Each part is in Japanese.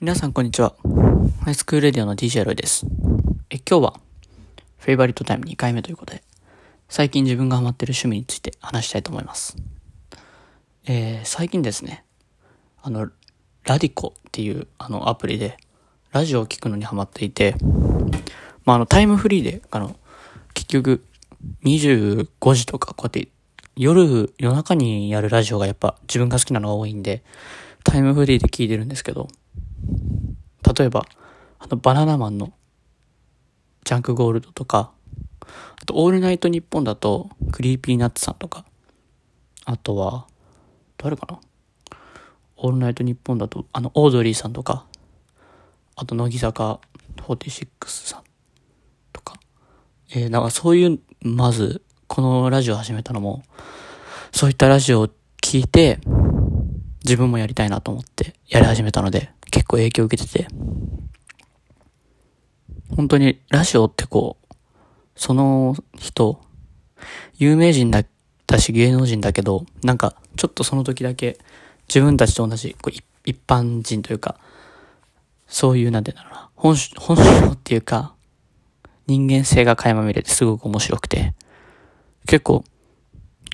皆さんこんにちは。 High School Radio の DJ ロイです。え、今日は、 Favorite Time 2回目ということで、最近自分がハマってる趣味について話したいと思います。えー、最近ですね、あの、ラディコっていうあのアプリで、ラジオを聴くのにハマっていて、まあ、あの、タイムフリーで、あの、結局、25時とか、こうやって夜、夜中にやるラジオがやっぱ自分が好きなのが多いんで、タイムフリーで聞いてるんですけど、例えば、あの、バナナマンのジャンクゴールドとか、あと、オールナイトニッポンだと、クリーピーナッツさんとか、あとは、誰かな？オールナイトニッポンだと、あの、オードリーさんとか、あと、乃木坂46さんとか、えー、なんかそういう、まず、このラジオ始めたのも、そういったラジオを聞いて、自分もやりたいなと思ってやり始めたので、構影響を受けてて、本当にラジオってこう、その人、有名人だったし芸能人だけど、なんかちょっとその時だけ自分たちと同じこう一般人というか、そういう、なんて言うんだろうな、本本性っていうか、人間性が垣間見れてすごく面白くて、結構、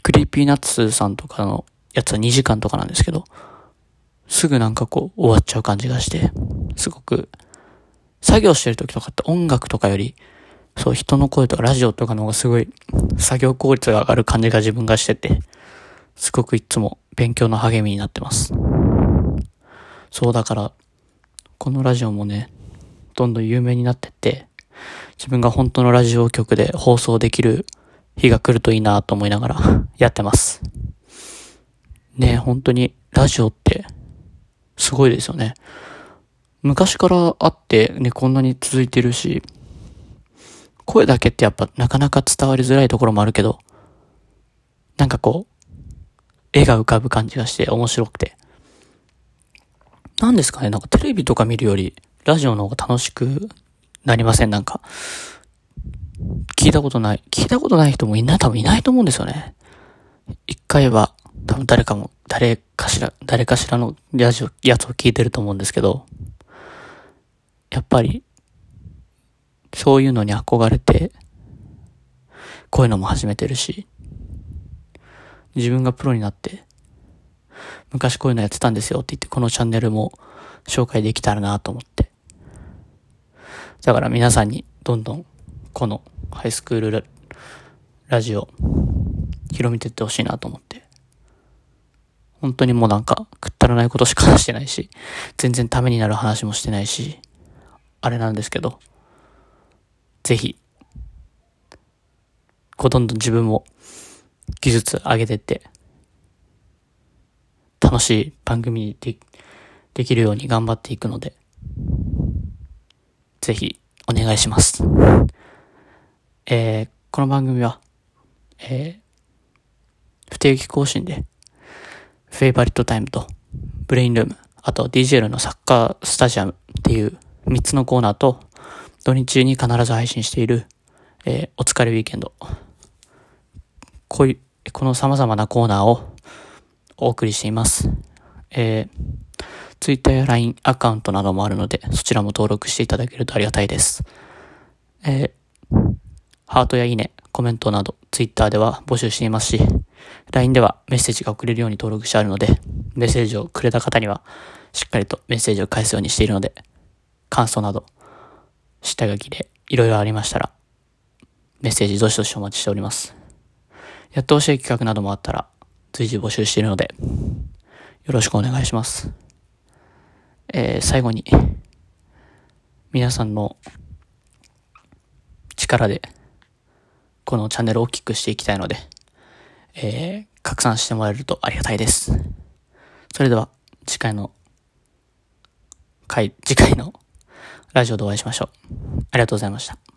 クリーピーナッツさんとかのやつは2時間とかなんですけど、すぐなんかこう終わっちゃう感じがして、すごく、作業してる時とかって音楽とかより、そう人の声とかラジオとかの方がすごい作業効率が上がる感じが自分がしてて、すごくいつも勉強の励みになってます。そうだから、このラジオもね、どんどん有名になってって、自分が本当のラジオ局で放送できる日が来るといいなと思いながらやってます。ね本当にラジオってすごいですよね。昔からあってね、こんなに続いてるし、声だけってやっぱなかなか伝わりづらいところもあるけど、なんかこう、絵が浮かぶ感じがして面白くて。なんですかねなんかテレビとか見るより、ラジオの方が楽しくなりません？なんか。聞いたことない。聞いたことない人もいない、多分いないと思うんですよね。一回は、多分誰かも、誰かしら、誰かしらのラジオ、やつを聞いてると思うんですけど、やっぱり、そういうのに憧れて、こういうのも始めてるし、自分がプロになって、昔こういうのやってたんですよって言って、このチャンネルも紹介できたらなと思って。だから皆さんにどんどんこのハイスクールラジオ広めていってほしいなと思って。本当にもうなんか、くったらないことしか話してないし、全然ためになる話もしてないし、あれなんですけど、ぜひ、こうどんどん自分も技術上げてって、楽しい番組にでできるように頑張っていくので、ぜひお願いします。えー、この番組は、えー、不定期更新で、フェイバリットタイムと、ブレインルーム、あと DJL のサッカースタジアムっていう3つのコーナーと、土日中に必ず配信している、えー、お疲れウィーケンド。こういう、この様々なコーナーをお送りしています。えー、Twitter や LINE アカウントなどもあるので、そちらも登録していただけるとありがたいです。えーハートやいいね、コメントなど、ツイッターでは募集していますし、LINE ではメッセージが送れるように登録してあるので、メッセージをくれた方には、しっかりとメッセージを返すようにしているので、感想など、下書きでいろいろありましたら、メッセージどしどしお待ちしております。やってほしい企画などもあったら、随時募集しているので、よろしくお願いします。えー、最後に、皆さんの力で、このチャンネルを大きくしていきたいので、えー、拡散してもらえるとありがたいです。それでは、次回の回、次回のラジオでお会いしましょう。ありがとうございました。